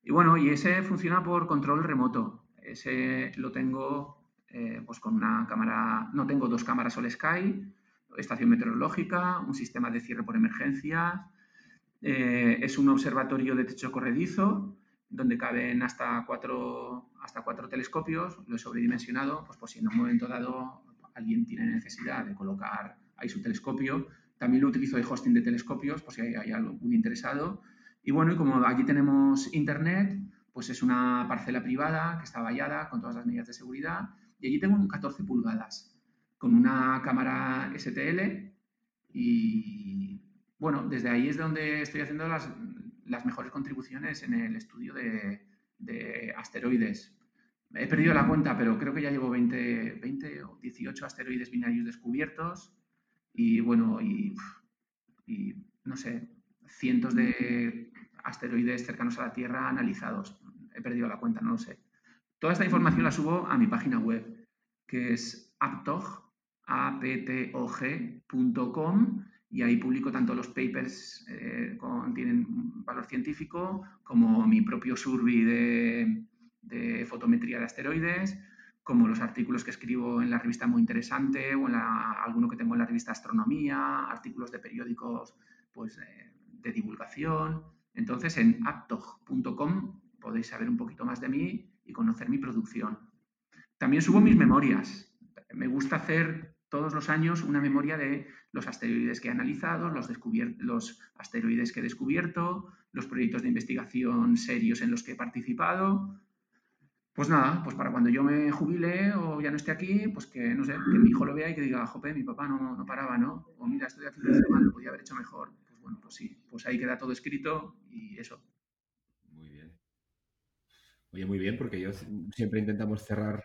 Y bueno, y ese funciona por control remoto. Ese lo tengo eh, pues con una cámara, no tengo dos cámaras All Sky, estación meteorológica, un sistema de cierre por emergencias, eh, es un observatorio de techo corredizo donde caben hasta cuatro, hasta cuatro telescopios, lo he sobredimensionado, pues por si en un momento dado alguien tiene necesidad de colocar ahí su telescopio, también lo utilizo de hosting de telescopios, por si hay, hay algún interesado. Y bueno, y como aquí tenemos internet, pues es una parcela privada que está vallada con todas las medidas de seguridad y allí tengo un 14 pulgadas con una cámara STL y bueno, desde ahí es donde estoy haciendo las, mejores contribuciones en el estudio de, asteroides. He perdido la cuenta, pero creo que ya llevo 20, 20 o 18 asteroides binarios descubiertos y bueno, y, no sé, cientos de asteroides cercanos a la Tierra analizados. He perdido la cuenta, no lo sé. Toda esta información la subo a mi página web, que es aptog.com y ahí publico tanto los papers eh, que tienen valor científico como mi propio survey de, fotometría de asteroides, como los artículos que escribo en la revista Muy Interesante o en alguno que tengo en la revista Astronomía, artículos de periódicos pues, eh, de divulgación. Entonces en aptog.com podéis saber un poquito más de mí y conocer mi producción. También subo mis memorias. Me gusta hacer todos los años una memoria de los asteroides que he analizado, los, los asteroides que he descubierto, los proyectos de investigación serios en los que he participado. Pues nada, pues para cuando yo me jubile o ya no esté aquí, pues que no sé, que mi hijo lo vea y que diga, jope, mi papá no, no paraba, ¿no? O mira, estoy mal, lo podía haber hecho mejor. Pues bueno, pues sí, pues ahí queda todo escrito y eso. Muy bien. Oye, muy bien, porque yo siempre intentamos cerrar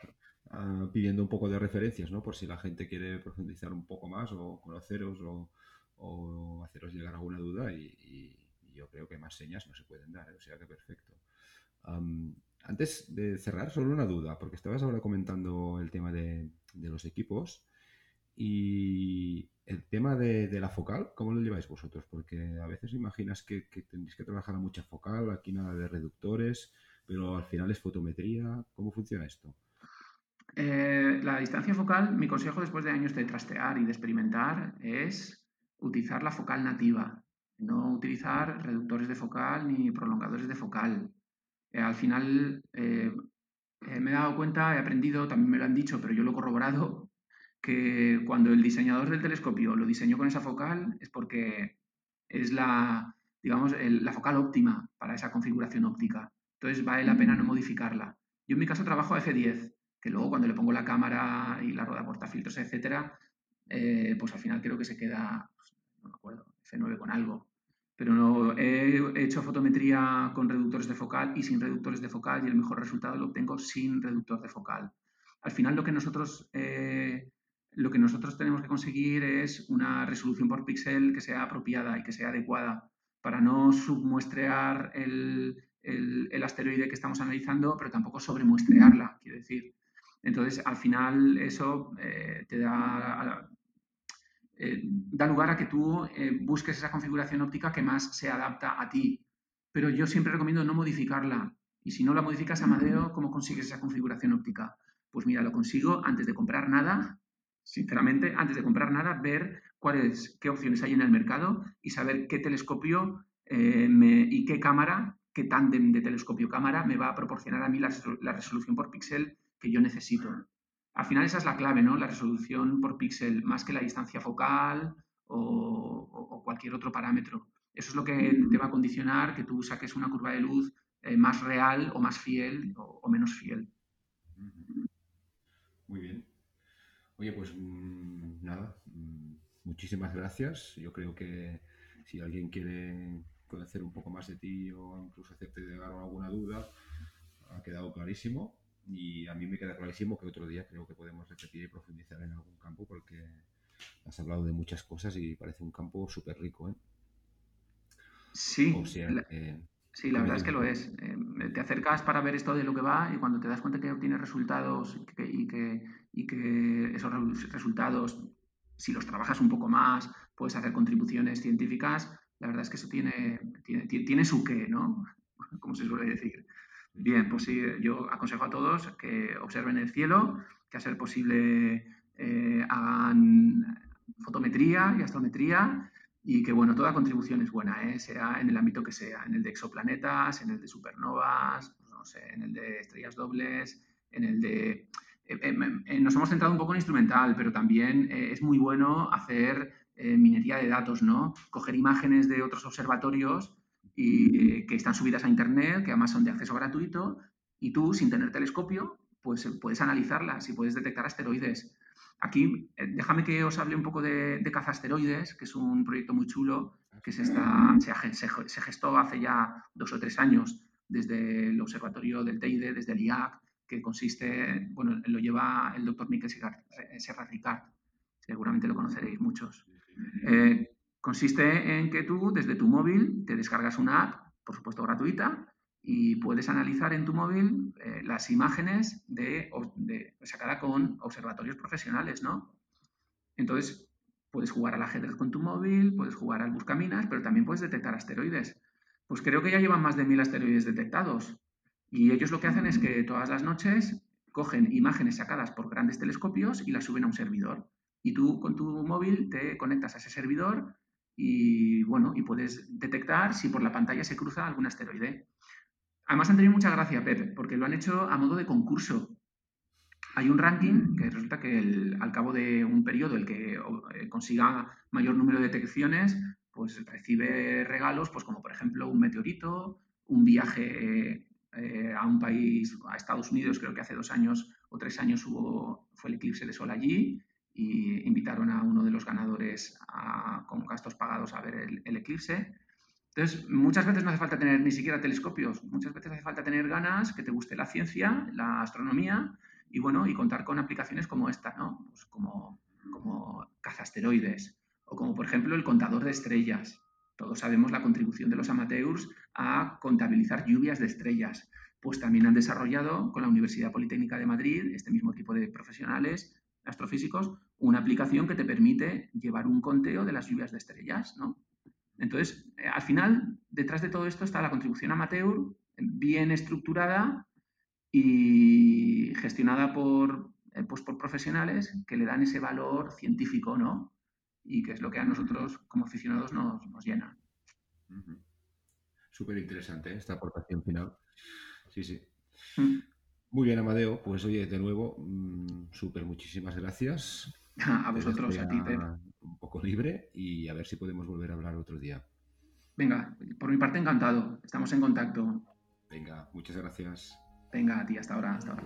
uh, pidiendo un poco de referencias, ¿no? Por si la gente quiere profundizar un poco más o conoceros o, o haceros llegar alguna duda y, yo creo que más señas no se pueden dar, ¿eh? o sea que perfecto. Antes de cerrar, solo una duda, porque estabas ahora comentando el tema de, los equipos y el tema de, la focal, ¿cómo lo lleváis vosotros? Porque a veces imaginas que, que tenéis que trabajar a mucha focal, aquí nada de reductores, pero al final es fotometría. ¿Cómo funciona esto? Eh, la distancia focal, mi consejo después de años de trastear y de experimentar es utilizar la focal nativa, no utilizar reductores de focal ni prolongadores de focal. Eh, al final eh, eh, me he dado cuenta, he aprendido, también me lo han dicho, pero yo lo he corroborado, que cuando el diseñador del telescopio lo diseñó con esa focal es porque es la, digamos, la focal óptima para esa configuración óptica. Entonces vale la pena no modificarla. Yo en mi caso trabajo a F10, que luego cuando le pongo la cámara y la rueda portafiltros, etcétera, pues al final creo que se queda, pues, no me acuerdo, F9 con algo pero no, he hecho fotometría con reductores de focal y sin reductores de focal y el mejor resultado lo obtengo sin reductor de focal. Al final lo que nosotros, eh, lo que nosotros tenemos que conseguir es una resolución por píxel que sea apropiada y que sea adecuada para no submuestrear el, el, asteroide que estamos analizando, pero tampoco sobremuestrearla, quiero decir. Entonces, al final, eso eh, te da eh, da lugar a que tú eh, busques esa configuración óptica que más se adapta a ti. Pero yo siempre recomiendo no modificarla. Y si no la modificas a Amadeo, ¿cómo consigues esa configuración óptica? Pues mira, lo consigo antes de comprar nada, sinceramente, antes de comprar nada, ver cuáles, qué opciones hay en el mercado y saber qué telescopio eh, y qué cámara, qué tándem de telescopio-cámara me va a proporcionar a mí la, la resolución por píxel que yo necesito. Al final esa es la clave, ¿no? La resolución por píxel, más que la distancia focal o, cualquier otro parámetro. Eso es lo que te va a condicionar que tú saques una curva de luz eh, más real o más fiel o, menos fiel. Muy bien. Oye, pues mm, nada, mm, muchísimas gracias. Yo creo que si alguien quiere conocer un poco más de ti o incluso hacerte llegar alguna duda, ha quedado clarísimo. Y a mí me queda clarísimo que otro día creo que podemos repetir y profundizar en algún campo porque has hablado de muchas cosas y parece un campo súper rico. ¿eh? Sí, sí, la verdad es que lo es. Eh, te acercas para ver esto de lo que va y cuando te das cuenta que obtienes resultados y que, y que esos resultados, si los trabajas un poco más, puedes hacer contribuciones científicas, la verdad es que eso tiene, tiene, tiene su qué, ¿no? Como se suele decir. Bien, pues sí, yo aconsejo a todos que observen el cielo, que a ser posible eh, hagan fotometría y astrometría y que, bueno, toda contribución es buena, ¿eh? sea en el ámbito que sea, en el de exoplanetas, en el de supernovas, pues no sé, en el de estrellas dobles, en el de... Eh, nos hemos centrado un poco en instrumental, pero también es muy bueno hacer minería de datos, ¿no? Coger imágenes de otros observatorios y que están subidas a Internet, que además son de acceso gratuito, y tú, sin tener telescopio, pues puedes analizarlas y puedes detectar asteroides. Aquí, eh, déjame que os hable un poco de, de Cazasteroides, que es un proyecto muy chulo que se, está, se, gestó hace ya dos o tres años desde el Observatorio del Teide, desde el IAC, que consiste, bueno, lo lleva el doctor Miquel Serra Ricard, seguramente lo conoceréis muchos. Eh, Consiste en que tú desde tu móvil te descargas una app, por supuesto gratuita, y puedes analizar en tu móvil eh, las imágenes de, de, sacada con observatorios profesionales, ¿no? Entonces, puedes jugar al ajedrez con tu móvil, puedes jugar al buscaminas, pero también puedes detectar asteroides. Pues creo que ya llevan más de mil asteroides detectados. Y ellos lo que hacen es que todas las noches cogen imágenes sacadas por grandes telescopios y las suben a un servidor. Y tú con tu móvil te conectas a ese servidor y bueno, y puedes detectar si por la pantalla se cruza algún asteroide. Además han tenido mucha gracia, Pep, porque lo han hecho a modo de concurso. Hay un ranking que resulta que al cabo de un periodo el que eh, consiga mayor número de detecciones, pues recibe regalos, pues como por ejemplo un meteorito, un viaje eh, a un país, a Estados Unidos, creo que hace dos años o tres años hubo, fue el eclipse de sol allí y invitaron a uno de los ganadores con gastos pagados a ver el, el, eclipse. Entonces, muchas veces no hace falta tener ni siquiera telescopios, muchas veces hace falta tener ganas, que te guste la ciencia, la astronomía y bueno, y contar con aplicaciones como esta, ¿no? Pues como, como cazasteroides o como por ejemplo el contador de estrellas. Todos sabemos la contribución de los amateurs a contabilizar lluvias de estrellas. Pues también han desarrollado con la Universidad Politécnica de Madrid, este mismo tipo de profesionales astrofísicos, una aplicación que te permite llevar un conteo de las lluvias de estrellas, ¿no? Entonces, eh, al final, detrás de todo esto está la contribución amateur bien estructurada y gestionada por, eh, pues por profesionales que le dan ese valor científico, ¿no? Y que es lo que a nosotros como aficionados nos, nos llena. Súper interesante ¿eh? esta aportación final. Sí, sí. Mm. Muy bien, Amadeo. Pues oye, de nuevo, mm, súper muchísimas gracias. A vosotros, a ti, Pep. Un poco libre y a ver si podemos volver a hablar otro día. Venga, por mi parte encantado. Estamos en contacto. Venga, muchas gracias. Venga, a ti, hasta ahora, hasta ahora.